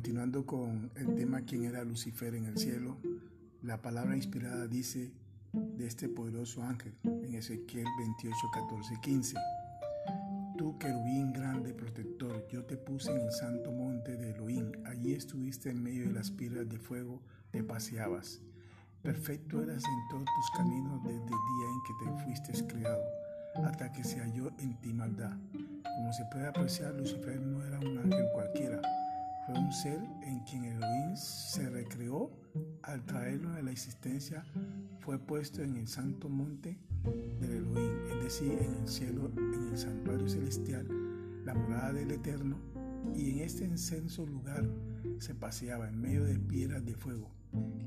continuando con el tema quién era Lucifer en el cielo, la palabra inspirada dice de este poderoso ángel en Ezequiel 28, 14, 15. Tú, querubín grande protector, yo te puse en el santo monte de Elohim. Allí estuviste en medio de las piedras de fuego, te paseabas. Perfecto eras en todos tus caminos desde el día en que te fuiste creado, hasta que se halló en ti maldad. Como se puede apreciar, Lucifer no era un ángel cualquiera, un ser en quien Elohim se recreó al traerlo a la existencia, fue puesto en el santo monte del Elohim, es decir, en el cielo, en el santuario celestial, la morada del Eterno, y en este incenso lugar se paseaba en medio de piedras de fuego.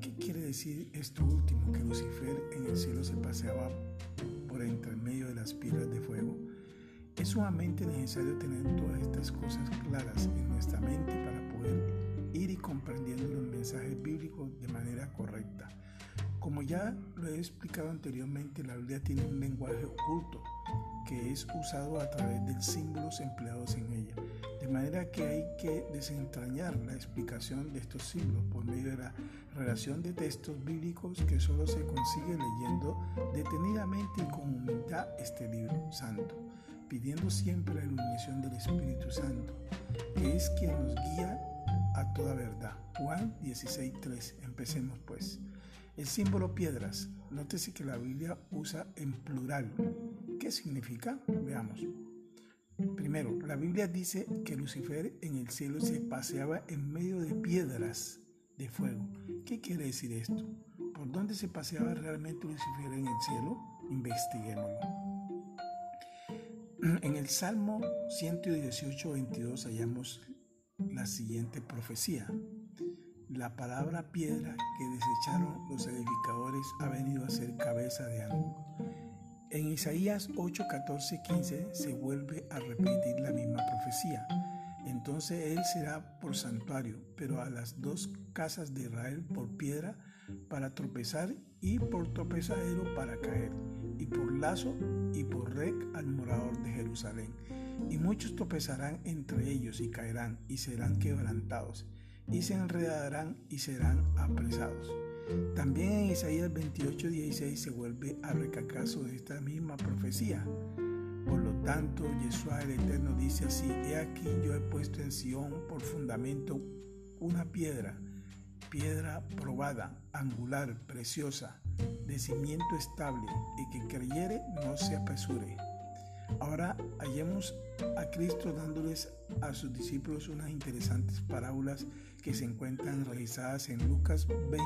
¿Qué quiere decir esto último? Que Lucifer en el cielo se paseaba por entre medio de las piedras de fuego. Es sumamente necesario tener todas estas cosas claras en nuestra mente para poder ir y comprendiendo los mensajes bíblicos de manera correcta. Como ya lo he explicado anteriormente, la Biblia tiene un lenguaje oculto que es usado a través de símbolos empleados en ella. De manera que hay que desentrañar la explicación de estos símbolos por medio de la relación de textos bíblicos que solo se consigue leyendo detenidamente y con humildad este libro santo, pidiendo siempre la iluminación del Espíritu Santo, que es quien nos guía a toda verdad. Juan 16.3. Empecemos pues. El símbolo piedras. Nótese que la Biblia usa en plural. ¿Qué significa? Veamos. Primero, la Biblia dice que Lucifer en el cielo se paseaba en medio de piedras de fuego. ¿Qué quiere decir esto? ¿Por dónde se paseaba realmente Lucifer en el cielo? Investiguémoslo. En el Salmo 118, 22 hallamos la siguiente profecía. La palabra piedra que desecharon los edificadores ha venido a ser cabeza de ángulo. En Isaías 8, 14, 15 se vuelve a repetir la misma profecía. Entonces él será por santuario, pero a las dos casas de Israel por piedra para tropezar y por tropezadero para caer, y por lazo y por rec al morador Jerusalén. Y muchos tropezarán entre ellos y caerán y serán quebrantados, y se enredarán y serán apresados. También en Isaías 28, 16 se vuelve a recalcar de esta misma profecía. Por lo tanto, Yeshua el Eterno dice así, he aquí yo he puesto en Sión por fundamento una piedra, piedra probada, angular, preciosa, de cimiento estable, y que creyere no se apresure. Ahora hallemos a Cristo dándoles a sus discípulos unas interesantes parábolas que se encuentran realizadas en Lucas 20,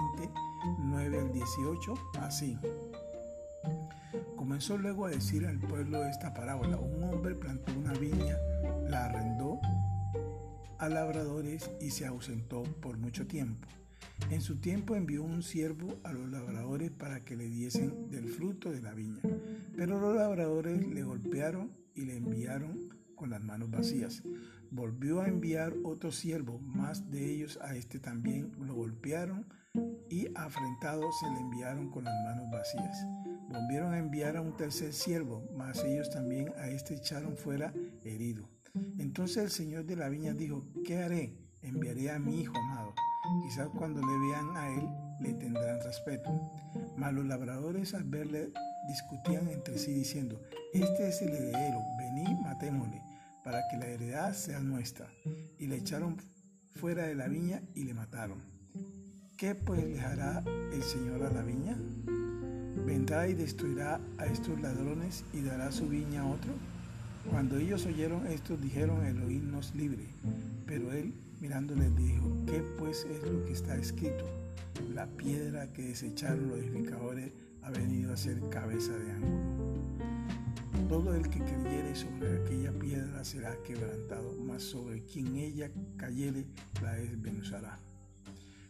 9 al 18, así. Comenzó luego a decir al pueblo esta parábola. Un hombre plantó una viña, la arrendó a labradores y se ausentó por mucho tiempo. En su tiempo envió un siervo a los labradores para que le diesen del fruto de la viña, pero los labradores le golpearon y le enviaron con las manos vacías. Volvió a enviar otro siervo, más de ellos a este también lo golpearon y afrentado se le enviaron con las manos vacías. Volvieron a enviar a un tercer siervo, mas ellos también a este echaron fuera herido. Entonces el señor de la viña dijo, ¿qué haré? Enviaré a mi hijo amado Quizás cuando le vean a él le tendrán respeto. Mas los labradores al verle discutían entre sí diciendo, este es el heredero, vení, matémosle, para que la heredad sea nuestra. Y le echaron fuera de la viña y le mataron. ¿Qué pues hará el Señor a la viña? ¿Vendrá y destruirá a estos ladrones y dará su viña a otro? Cuando ellos oyeron esto, dijeron, Elohim nos libre. Pero él mirándoles dijo, ¿qué pues es lo que está escrito? La piedra que desecharon los edificadores ha venido a ser cabeza de ángulo. Todo el que creyere sobre aquella piedra será quebrantado, mas sobre quien ella cayere la desvenuzará.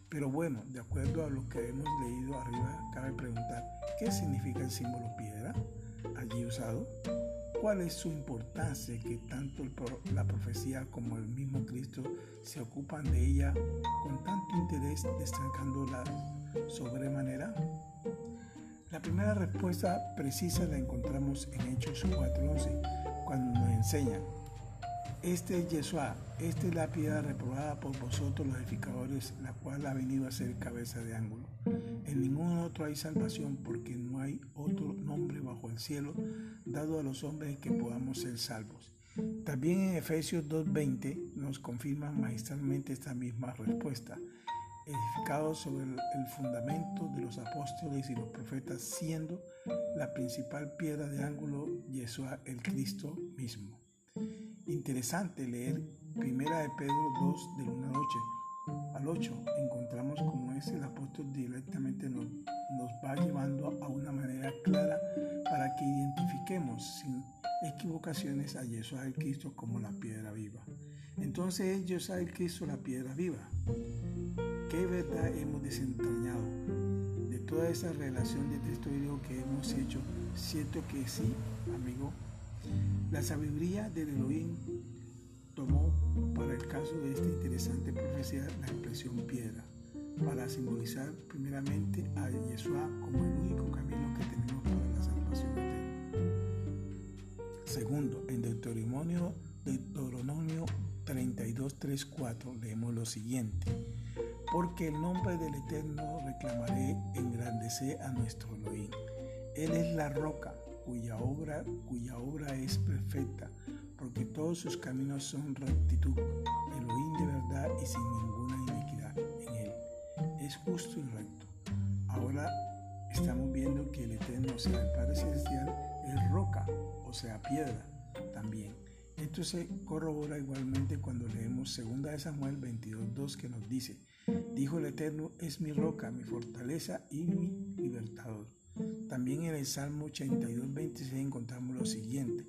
Pero bueno, de acuerdo a lo que hemos leído arriba, cabe preguntar, ¿qué significa el símbolo piedra allí usado? ¿Cuál es su importancia que tanto la profecía como el mismo Cristo se ocupan de ella con tanto interés destacándola sobremanera? La primera respuesta precisa la encontramos en Hechos 4.11, cuando nos enseñan, Este es Yeshua, esta es la piedra reprobada por vosotros los edificadores, la cual ha venido a ser cabeza de ángulo. En ningún otro hay salvación, porque no hay otro nombre bajo el cielo dado a los hombres que podamos ser salvos. También en Efesios 2.20 nos confirma magistralmente esta misma respuesta edificado sobre el fundamento de los apóstoles y los profetas, siendo la principal piedra de ángulo Yeshua el Cristo mismo. Interesante leer Primera de Pedro 2 del 1 al 8. Encontramos como es el apóstol directamente nos, nos va llevando a una manera clara para que identifiquemos sin equivocaciones a Yeshua el Cristo como la piedra viva. Entonces es el Cristo la piedra viva. ¿Qué verdad hemos desentrañado de toda esa relación de texto bíblico que hemos hecho? Cierto que sí, amigo. La sabiduría del Elohim tomó para el caso de esta interesante profecía la expresión piedra, para simbolizar primeramente a Yeshua como el único camino que tenemos para la salvación eterna. Segundo, en Deuteronomio, Deuteronomio 32, 3, 4 leemos lo siguiente porque el nombre del Eterno reclamaré, engrandecer a nuestro Elohim. Él es la roca cuya obra, cuya obra es perfecta, porque todos sus caminos son rectitud. Elohim de verdad y sin ninguna iniquidad en él. Es justo y recto. Ahora estamos viendo que el Eterno, o sea, el Padre Celestial, es roca, o sea, piedra también. Esto se corrobora igualmente cuando leemos 2 de Samuel 22.2 que nos dice, Dijo el Eterno, es mi roca, mi fortaleza y mi libertador. También en el Salmo 82, 26 encontramos lo siguiente.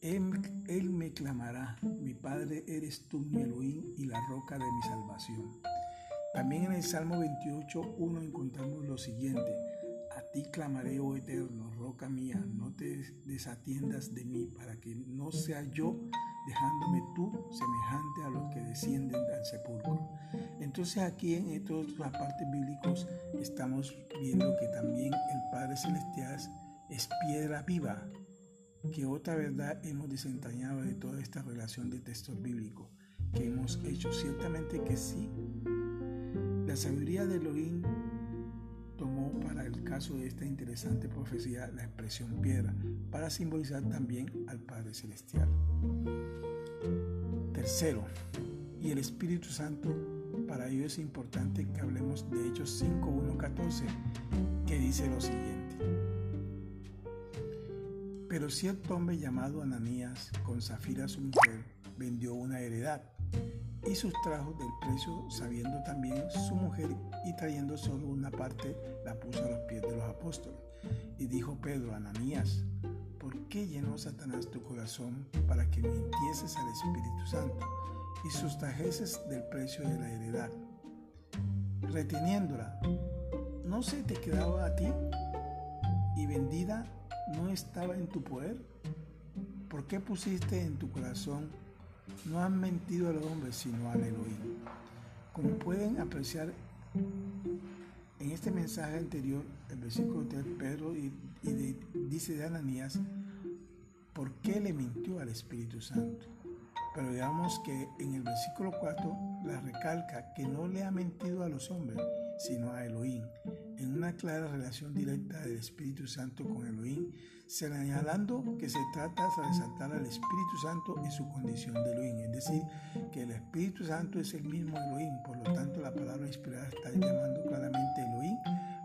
Él, me clamará, mi Padre eres tú, mi Elohim y la roca de mi salvación. También en el Salmo 28, 1 encontramos lo siguiente. A ti clamaré, oh Eterno, roca mía, no te desatiendas de mí, para que no sea yo dejándome tú semejante a los que descienden del sepulcro. Entonces aquí en estos partes bíblicos estamos viendo que también el Padre Celestial es piedra viva, que otra verdad hemos desentrañado de toda esta relación de textos bíblicos que hemos hecho. Ciertamente que sí, la sabiduría de Elohim caso de esta interesante profecía la expresión piedra, para simbolizar también al Padre Celestial. Tercero, y el Espíritu Santo, para ello es importante que hablemos de Hechos 5.1.14, que dice lo siguiente. Pero cierto hombre llamado Ananías, con Zafira su mujer, vendió una heredad y sustrajo del precio, sabiendo también su mujer, y trayendo solo una parte, la puso a los pies de los apóstoles. Y dijo Pedro, Ananías, ¿por qué llenó Satanás tu corazón para que mintieses al Espíritu Santo y sustrajeses del precio de la heredad? Reteniéndola, ¿no se te quedaba a ti? ¿Y vendida no estaba en tu poder? ¿Por qué pusiste en tu corazón no han mentido al hombre, sino al Elohim. Como pueden apreciar en este mensaje anterior, el versículo de Pedro y, dice de Ananías, ¿por qué le mintió al Espíritu Santo? Pero digamos que en el versículo 4 la recalca que no le ha mentido a los hombres, sino a Elohim, en una clara relación directa del Espíritu Santo con Elohim, señalando que se trata de resaltar al Espíritu Santo en su condición de Elohim, es decir, que el Espíritu Santo es el mismo Elohim, por lo tanto la palabra inspirada está llamando claramente Elohim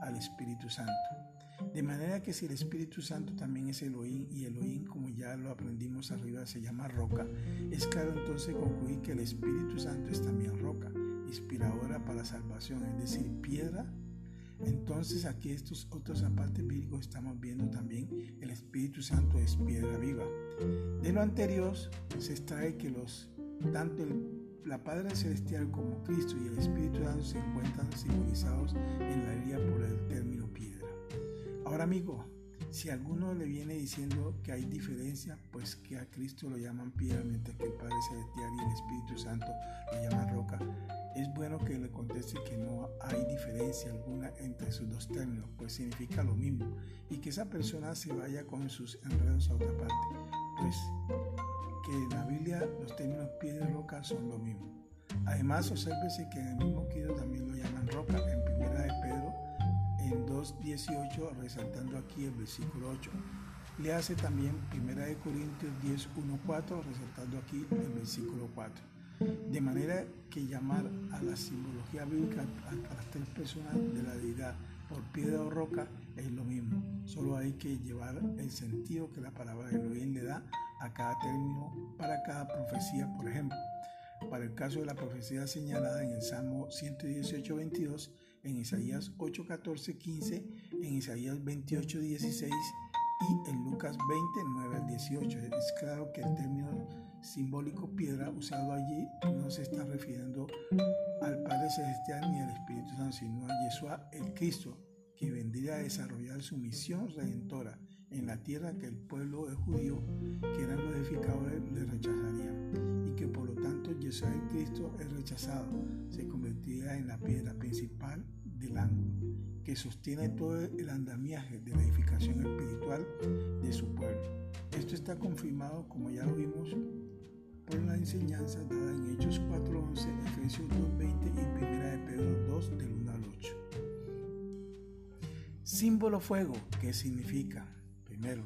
al Espíritu Santo. De manera que si el Espíritu Santo también es Elohim y Elohim, como ya lo aprendimos arriba, se llama roca, es claro entonces concluir que el Espíritu Santo es también roca, inspiradora para salvación, es decir, piedra entonces aquí estos otros aparte bíblicos estamos viendo también el Espíritu Santo es piedra viva. De lo anterior se extrae que los tanto la Padre Celestial como Cristo y el Espíritu Santo se encuentran simbolizados en la Biblia por el término piedra. Ahora amigo, si alguno le viene diciendo que hay diferencia, pues que a Cristo lo llaman piedra, mientras que el Padre Celestial y el Espíritu Santo lo llaman roca, es bueno que le conteste que no hay diferencia alguna entre sus dos términos, pues significa lo mismo, y que esa persona se vaya con sus enredos a otra parte, pues que la Biblia Biblia los términos piedra y roca son lo mismo. Además, obsérvese que en el mismo Quido también lo llaman roca en primera de Pedro en 2.18, resaltando aquí el versículo 8. Le hace también primera de Corintios 10.1.4, resaltando aquí el versículo 4. De manera que llamar a la simbología bíblica a, las tres personas de la deidad por piedra o roca es lo mismo. Solo hay que llevar el sentido que la palabra Elohim le da a cada término para cada profecía, por ejemplo. Para el caso de la profecía señalada en el Salmo 118, 22, en Isaías 8, 14, 15, en Isaías 28, 16 y en Lucas 20, 9 al 18. Es claro que el término simbólico piedra usado allí no se está refiriendo al Padre Celestial ni al Espíritu Santo, sino a Yeshua el Cristo, que vendría a desarrollar su misión redentora en la tierra que el pueblo de judío, que eran los le rechazarían, y que por lo tanto Yeshua el Cristo es rechazado, se convertiría en la piedra principal del ángulo, que sostiene todo el andamiaje de la edificación espiritual de su pueblo. Esto está confirmado, como ya lo vimos, por la enseñanza dada en Hechos 4.11, Efesios 2.20 y 1 de Pedro 2 del 1 al 8. Símbolo fuego, ¿qué significa? Primero,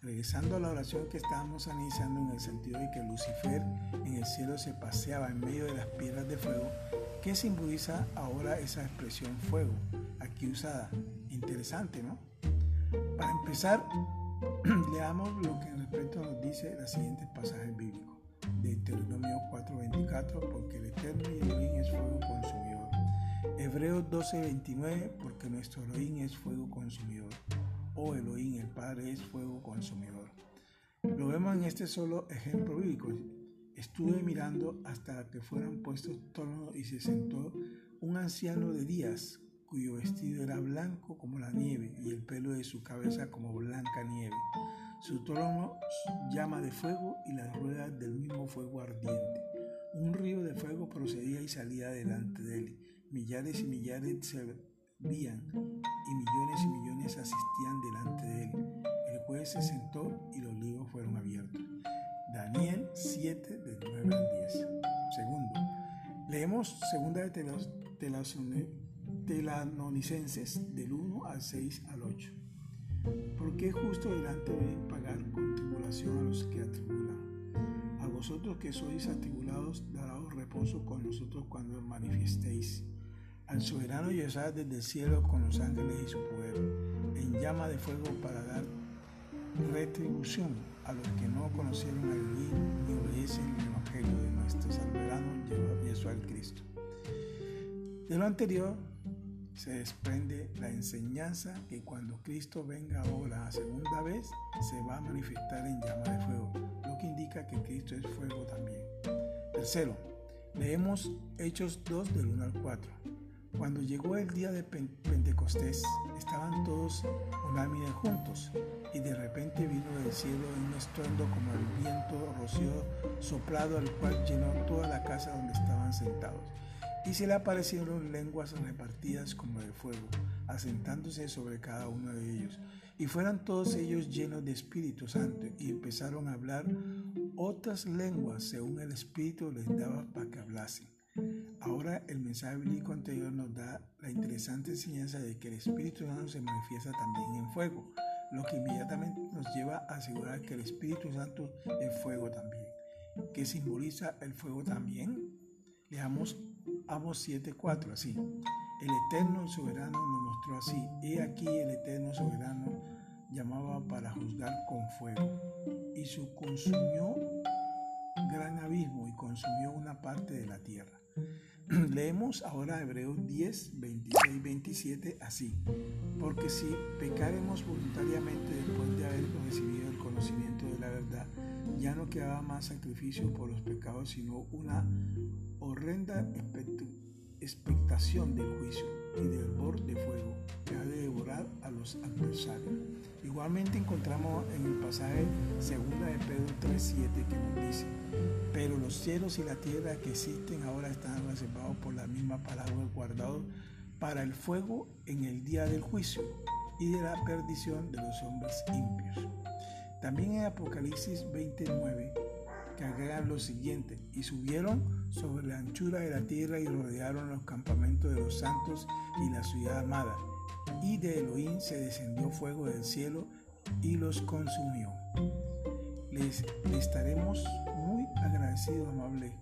regresando a la oración que estábamos analizando en el sentido de que Lucifer en el cielo se paseaba en medio de las piedras de fuego, ¿qué simboliza ahora esa expresión fuego aquí usada? Interesante, ¿no? Para empezar, leamos lo que en respecto nos dice los siguientes pasajes bíblicos. Deuteronomio 4:24, porque el Eterno y Elohim es fuego consumidor. Hebreos 12:29, porque nuestro Elohim es fuego consumidor. O Elohim, el Padre, es fuego consumidor. Lo vemos en este solo ejemplo bíblico. Estuve mirando hasta que fueran puestos tornos y se sentó un anciano de días, cuyo vestido era blanco como la nieve y el pelo de su cabeza como blanca nieve su trono llama de fuego y las ruedas del mismo fuego ardiente. Un río de fuego procedía y salía delante de él. Millares y millares se veían y millones y millones asistían delante de él. El juez se sentó y los libros fueron abiertos. Daniel 7 del 9 al 10. Segundo, leemos segunda de Telanonicenses del 1 al 6 al 8. Porque justo delante de él pagar con tribulación a los que atribulan. A vosotros que sois atribulados, daráos reposo con nosotros cuando manifestéis. Al soberano Yeshua desde el cielo con los ángeles y su poder, en llama de fuego para dar retribución a los que no conocieron al Elohim ni obedecen el Evangelio de nuestro soberano el Cristo. De lo anterior, se desprende la enseñanza que cuando Cristo venga ahora a segunda vez, se va a manifestar en llama de fuego, lo que indica que Cristo es fuego también. Tercero, leemos Hechos 2 del 1 al 4. Cuando llegó el día de Pentecostés, estaban todos unánimes juntos, y de repente vino del cielo un estruendo como el viento rocío soplado, al cual llenó toda la casa donde estaban sentados y se le aparecieron lenguas repartidas como de fuego, asentándose sobre cada uno de ellos. Y fueron todos ellos llenos de Espíritu Santo y empezaron a hablar otras lenguas según el Espíritu les daba para que hablasen. Ahora el mensaje bíblico anterior nos da la interesante enseñanza de que el Espíritu Santo se manifiesta también en fuego, lo que inmediatamente nos lleva a asegurar que el Espíritu Santo es fuego también. ¿Qué simboliza el fuego también? Leamos Amos 7:4, así. El eterno soberano nos mostró así. He aquí el eterno soberano llamaba para juzgar con fuego. Y su consumió gran abismo y consumió una parte de la tierra. Leemos ahora Hebreos 10, 26, 27 así. Porque si pecaremos voluntariamente después de haber recibido el conocimiento de la verdad, ya no quedaba más sacrificio por los pecados, sino una horrenda expectación del juicio y del borde de fuego que ha de devorar a los adversarios. Igualmente encontramos en el pasaje 2 de Pedro 3.7 que nos dice, pero los cielos y la tierra que existen ahora están reservados por la misma palabra guardados para el fuego en el día del juicio y de la perdición de los hombres impios. También en Apocalipsis 29 que agrega lean lo siguiente, y subieron sobre la anchura de la tierra y rodearon los campamentos de los santos y la ciudad amada. Y de Elohim se descendió fuego del cielo y los consumió. Les, estaremos muy agradecidos, amable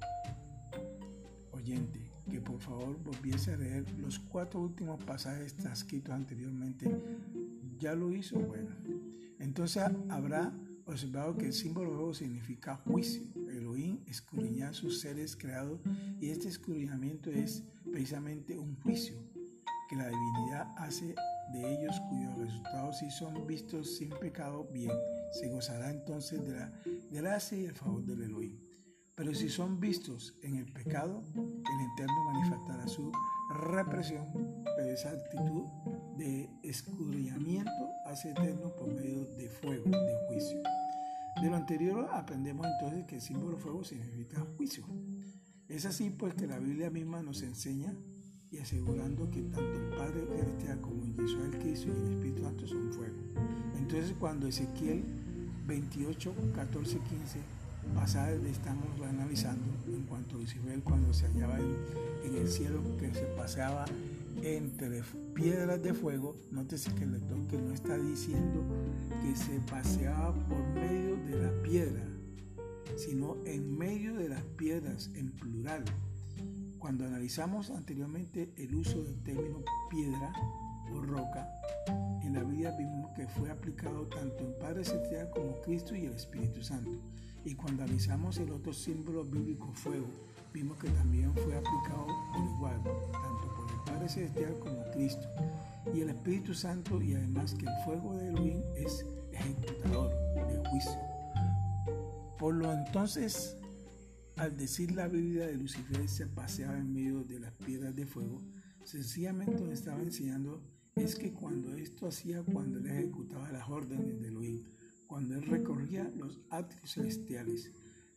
oyente, que por favor volviese a leer los cuatro últimos pasajes transcritos anteriormente. ¿Ya lo hizo? Bueno. Entonces habrá observado que el símbolo rojo significa juicio. Elohim escudriña sus seres creados y este escudriñamiento es precisamente un juicio que la divinidad hace de ellos cuyos resultados si son vistos sin pecado, bien, se gozará entonces de la gracia y el favor del Elohim. Pero si son vistos en el pecado, el Eterno manifestará su represión, pero esa actitud de escudriñamiento hace eterno por medio de fuego, de juicio. De lo anterior aprendemos entonces que el símbolo fuego significa juicio. Es así pues que la Biblia misma nos enseña y asegurando que tanto el Padre Celestial como el el Cristo y el Espíritu Santo son fuego. Entonces cuando Ezequiel 28, 14, 15 pasadas estamos analizando en cuanto a Lucifer cuando se hallaba en, en el cielo que se paseaba entre piedras de fuego, nótese que el que no está diciendo que se paseaba por medio de la piedra, sino en medio de las piedras en plural. Cuando analizamos anteriormente el uso del término piedra o roca, en la Biblia vimos que fue aplicado tanto en Padre Celestial como Cristo y el Espíritu Santo. Y cuando analizamos el otro símbolo bíblico fuego, vimos que también fue aplicado por igual, tanto por el Padre Celestial como Cristo y el Espíritu Santo y además que el fuego de Elohim es ejecutador de juicio. Por lo entonces al decir la Biblia de Lucifer se paseaba en medio de las piedras de fuego, sencillamente lo estaba enseñando es que cuando esto hacía cuando él ejecutaba las órdenes de Elohim, cuando él recorría los atrios celestiales,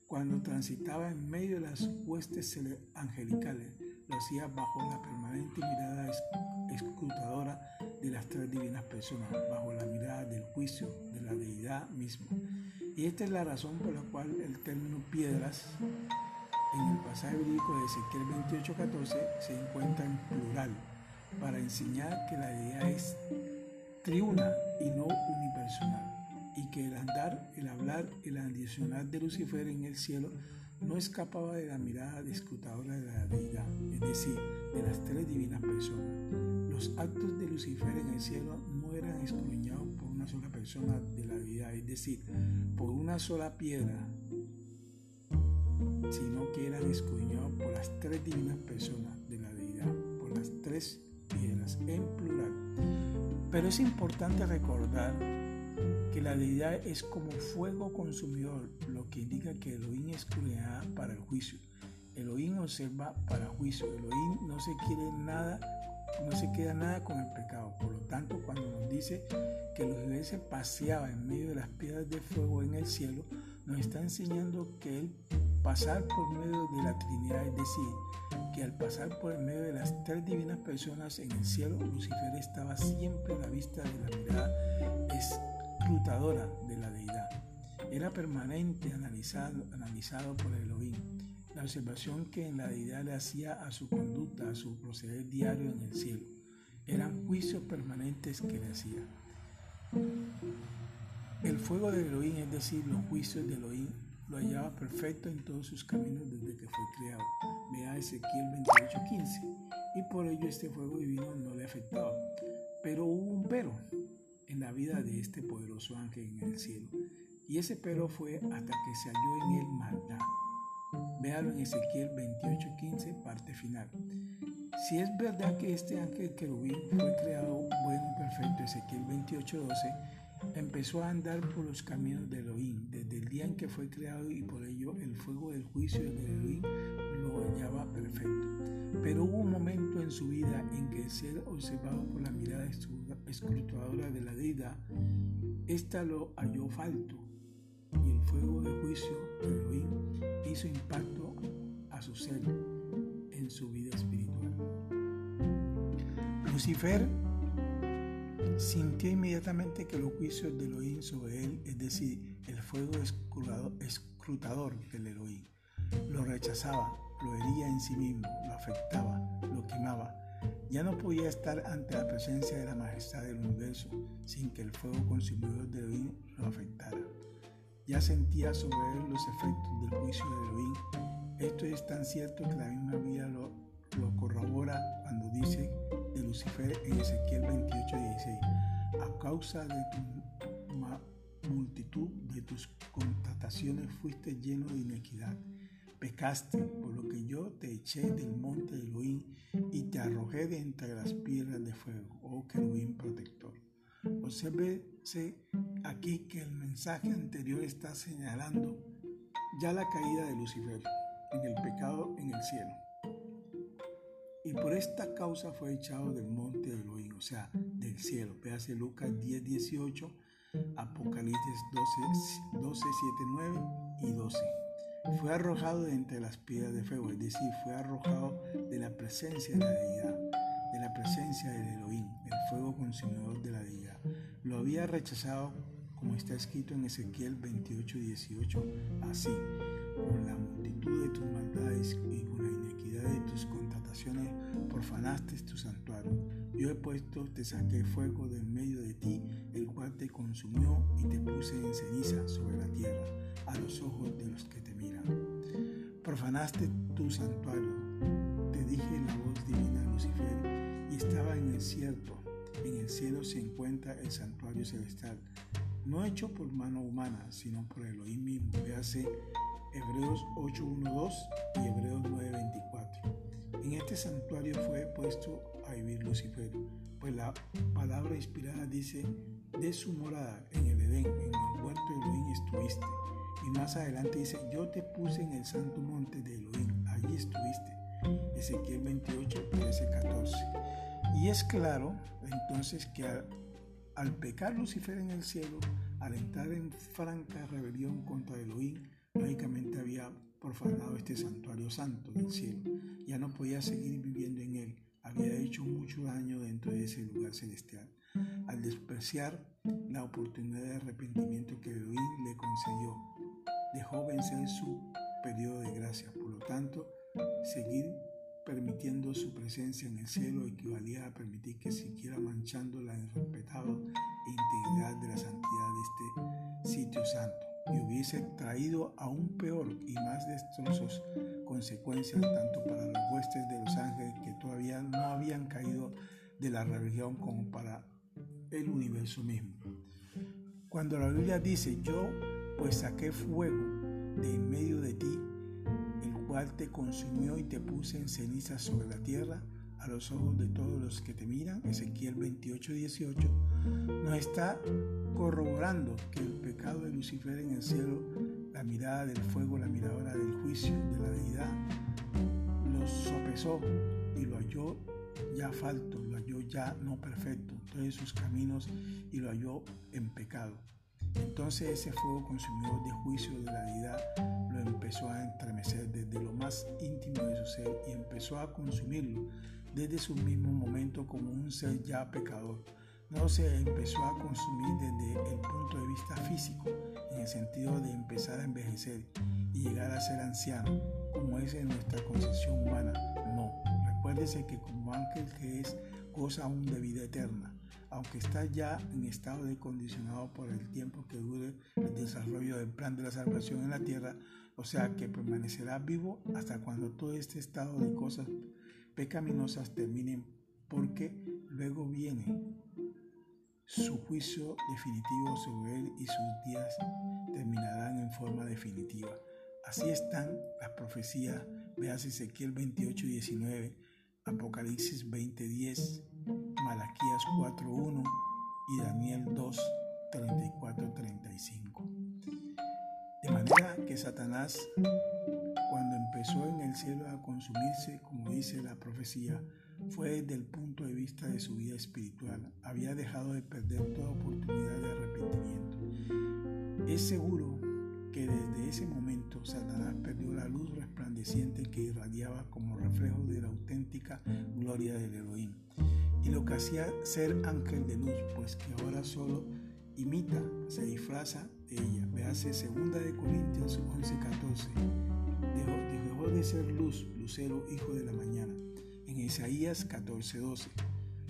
cuando transitaba en medio de las huestes angelicales, lo hacía bajo la permanente mirada escrutadora de las tres divinas personas, bajo la mirada del juicio de la deidad misma. Y esta es la razón por la cual el término piedras en el pasaje bíblico de Ezequiel 28:14 se encuentra en plural para enseñar que la deidad es triuna y no unipersonal y que el andar, el hablar, el adicional de Lucifer en el cielo no escapaba de la mirada discutadora de la deidad, es decir, de las tres divinas personas. Los actos de Lucifer en el cielo no eran escudriñados por una sola persona de la deidad, es decir, por una sola piedra, sino que eran escudriñados por las tres divinas personas de la deidad, por las tres piedras en plural. Pero es importante recordar que la deidad es como fuego consumidor, lo que indica que Elohim escudriñará para el juicio. Elohim observa para juicio. Elohim no se quiere nada, no se queda nada con el pecado. Por lo tanto, cuando nos dice que los se paseaba en medio de las piedras de fuego en el cielo, nos está enseñando que él pasar por medio de la Trinidad, es decir, que al pasar por el medio de las tres divinas personas en el cielo, Lucifer estaba siempre a la vista de la mirada escrutadora de la deidad. Era permanente analizado, analizado por Elohim. La observación que en la deidad le hacía a su conducta, a su proceder diario en el cielo, eran juicios permanentes que le hacía. El fuego de Elohim, es decir, los juicios de Elohim, lo hallaba perfecto en todos sus caminos desde que fue creado. Vea Ezequiel 28:15. Y por ello este fuego divino no le afectaba. Pero hubo un pero en la vida de este poderoso ángel en el cielo. Y ese pero fue hasta que se halló en él maldad. Véalo en Ezequiel 28:15, parte final. Si es verdad que este ángel querubín fue creado bueno y perfecto, Ezequiel 28:12, empezó a andar por los caminos de Elohim desde el día en que fue creado y por ello el fuego del juicio de Elohim lo hallaba perfecto. Pero hubo un momento en su vida en que el ser observado por la mirada escrutadora de la deidad, ésta lo halló falto y el fuego del juicio de Elohim hizo impacto a su ser en su vida espiritual. Lucifer sintió inmediatamente que los juicios de Elohim sobre él, es decir, el fuego escrutador del Elohim. Lo rechazaba, lo hería en sí mismo, lo afectaba, lo quemaba. Ya no podía estar ante la presencia de la majestad del universo sin que el fuego consumidor de Elohim lo afectara. Ya sentía sobre él los efectos del juicio de Elohim. Esto es tan cierto que la misma vida lo, lo corrobora cuando dice de Lucifer en Ezequiel 28:16, a causa de tu multitud de tus contrataciones fuiste lleno de inequidad pecaste, por lo que yo te eché del monte de Elohim y te arrojé de entre las piedras de fuego, oh querubín protector. Obsérvese aquí que el mensaje anterior está señalando ya la caída de Lucifer en el pecado en el cielo. Y por esta causa fue echado del monte de Elohim, o sea, del cielo. Véase Lucas 10, 18, Apocalipsis 12, 12 7, 9 y 12 fue arrojado de entre las piedras de fuego, es decir, fue arrojado de la presencia de la deidad, de la presencia del Elohim, el fuego consumidor de la deidad. Lo había rechazado, como está escrito en Ezequiel 28, 18, así, con la multitud de tus maldades y con la inequidad de tus contrataciones, profanaste tu santuario. Yo he puesto, te saqué fuego del medio de ti, el cual te consumió y te puse en ceniza sobre la tierra, a los ojos de los que te miran. Profanaste tu santuario, te dije la voz divina Lucifer, y estaba en el cierto. En el cielo se encuentra el santuario celestial, no hecho por mano humana, sino por Elohim mismo. Véase Hebreos 8.1.2 y Hebreos 9.24. En este santuario fue puesto a vivir Lucifer, pues la palabra inspirada dice, de su morada en el Edén, en el huerto de Elohim estuviste y más adelante dice, yo te puse en el santo monte de Elohim, allí estuviste. Ezequiel 28, 13, 14. Y es claro entonces que al, pecar Lucifer en el cielo, al entrar en franca rebelión contra Elohim, lógicamente había profanado este santuario santo del cielo. Ya no podía seguir viviendo en él. Había hecho mucho daño dentro de ese lugar celestial. Al despreciar la oportunidad de arrepentimiento que Elohim le concedió, dejó vencer su periodo de gracia. Por lo tanto, seguir permitiendo su presencia en el cielo equivalía a permitir que siguiera manchando la irrespetable integridad de la santidad de este sitio santo y hubiese traído aún peor y más destrozos consecuencias tanto para los huestes de los ángeles que todavía no habían caído de la religión como para el universo mismo. Cuando la Biblia dice yo pues saqué fuego de en medio de ti, el cual te consumió y te puse en ceniza sobre la tierra, a los ojos de todos los que te miran, Ezequiel 28, 18, nos está corroborando que el pecado de Lucifer en el cielo, la mirada del fuego, la mirada del juicio de la deidad, lo sopesó y lo halló ya falto, lo halló ya no perfecto, todos sus caminos y lo halló en pecado. Entonces ese fuego consumidor de juicio de la deidad lo empezó a entremecer desde lo más íntimo de su ser y empezó a consumirlo desde su mismo momento como un ser ya pecador. No se empezó a consumir desde el punto de vista físico, en el sentido de empezar a envejecer y llegar a ser anciano, como es en nuestra concepción humana. No, recuérdese que como ángel que es goza aún de vida eterna aunque está ya en estado de condicionado por el tiempo que dure el desarrollo del plan de la salvación en la tierra, o sea que permanecerá vivo hasta cuando todo este estado de cosas pecaminosas termine, porque luego viene su juicio definitivo sobre él y sus días terminarán en forma definitiva. Así están las profecías, veas Ezequiel 28, 19, Apocalipsis 20, 10, Malaquías 4.1 y Daniel 2, 35 De manera que Satanás, cuando empezó en el cielo a consumirse, como dice la profecía, fue desde el punto de vista de su vida espiritual. Había dejado de perder toda oportunidad de arrepentimiento. Es seguro que desde ese momento Satanás perdió la luz resplandeciente que irradiaba como reflejo de la auténtica gloria del Elohim y lo que hacía ser ángel de luz, pues que ahora solo imita, se disfraza de ella. Véase 2 de Corintios 11, 14. Dejó, dejó de ser luz, lucero, hijo de la mañana. En Isaías 14, 12.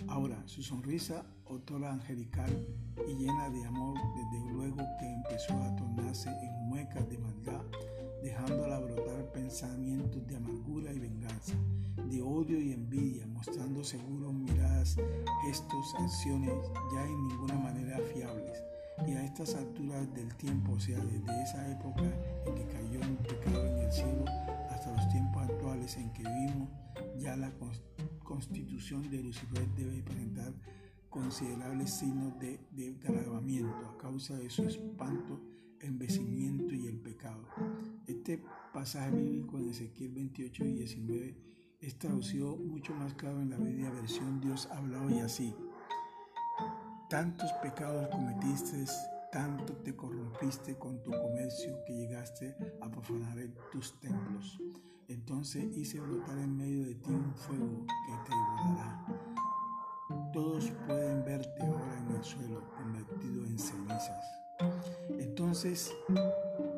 Ahora, su sonrisa otora angelical y llena de amor, desde luego que empezó a tornarse en muecas de maldad, dejándola brotar pensamientos de amargura y venganza, de odio y envidia, mostrando seguros miradas, gestos, acciones ya en ninguna manera fiables. Y a estas alturas del tiempo, o sea, desde esa época en que cayó un pecado en el cielo hasta los tiempos actuales en que vivimos, ya la constitución de Lucifer debe presentar considerables signos de, de a causa de su espanto, envecimiento y el pecado. Este pasaje bíblico en Ezequiel 28 y 19 es traducido mucho más claro en la Biblia versión Dios habla hoy así. Tantos pecados cometiste, tanto te corrompiste con tu comercio que llegaste a profanar tus templos. Entonces hice brotar en medio de ti un fuego que te devorará todos pueden verte ahora en el suelo convertido en cenizas. Entonces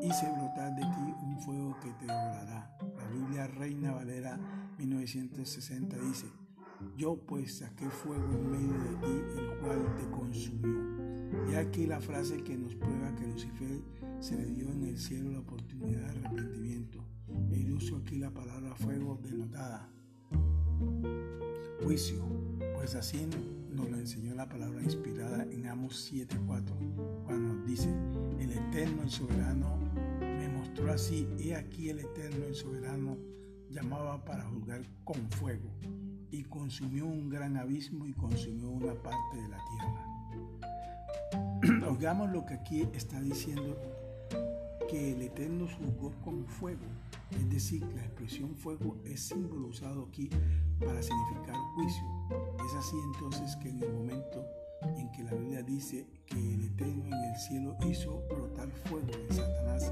hice brotar de ti un fuego que te devorará. La Biblia Reina Valera 1960 dice, yo pues saqué fuego en medio de ti, el cual te consumió. Y aquí la frase que nos prueba que Lucifer se le dio en el cielo la oportunidad de arrepentimiento. El uso aquí la palabra fuego denotada. Juicio pues así nos lo enseñó la palabra inspirada en Amos 7.4, cuando nos dice, el eterno, el soberano, me mostró así, he aquí el eterno, el soberano, llamaba para juzgar con fuego, y consumió un gran abismo y consumió una parte de la tierra. Oigamos lo que aquí está diciendo, que el eterno juzgó con fuego es decir, la expresión fuego es símbolo usado aquí para significar juicio. Es así entonces que en el momento en que la Biblia dice que el Eterno en el cielo hizo brotar fuego en Satanás,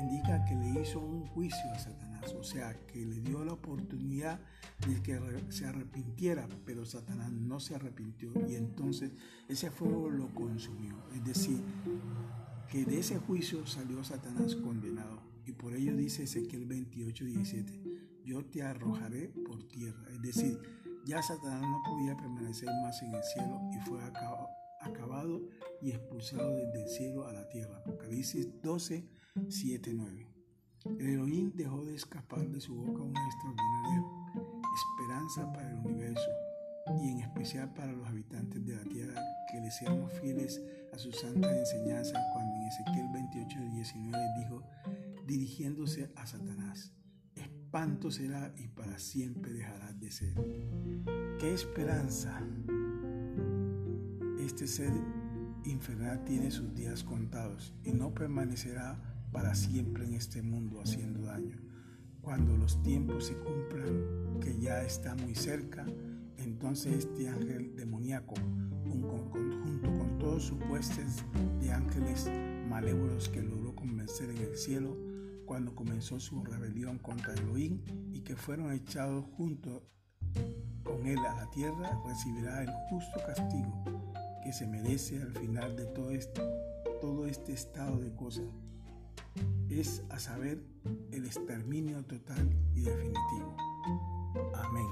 indica que le hizo un juicio a Satanás, o sea, que le dio la oportunidad de que se arrepintiera, pero Satanás no se arrepintió y entonces ese fuego lo consumió. Es decir, que de ese juicio salió Satanás condenado. Y por ello dice Ezequiel 28, 17, yo te arrojaré por tierra. Es decir, ya Satanás no podía permanecer más en el cielo y fue acabado y expulsado desde el cielo a la tierra. Apocalipsis 12, 7, 9. El Elohim dejó de escapar de su boca una extraordinaria esperanza para el universo y en especial para los habitantes de la tierra que le seamos fieles a su santa enseñanza cuando en Ezequiel 28, 19 dijo, dirigiéndose a Satanás. Espanto será y para siempre dejarás de ser. ¿Qué esperanza? Este ser infernal tiene sus días contados y no permanecerá para siempre en este mundo haciendo daño. Cuando los tiempos se cumplan, que ya está muy cerca, entonces este ángel demoníaco, junto con todos sus huestes de ángeles malévolos que logró convencer en el cielo, cuando comenzó su rebelión contra Elohim y que fueron echados junto con él a la tierra, recibirá el justo castigo que se merece al final de todo este, todo este estado de cosas. Es a saber el exterminio total y definitivo. Amén.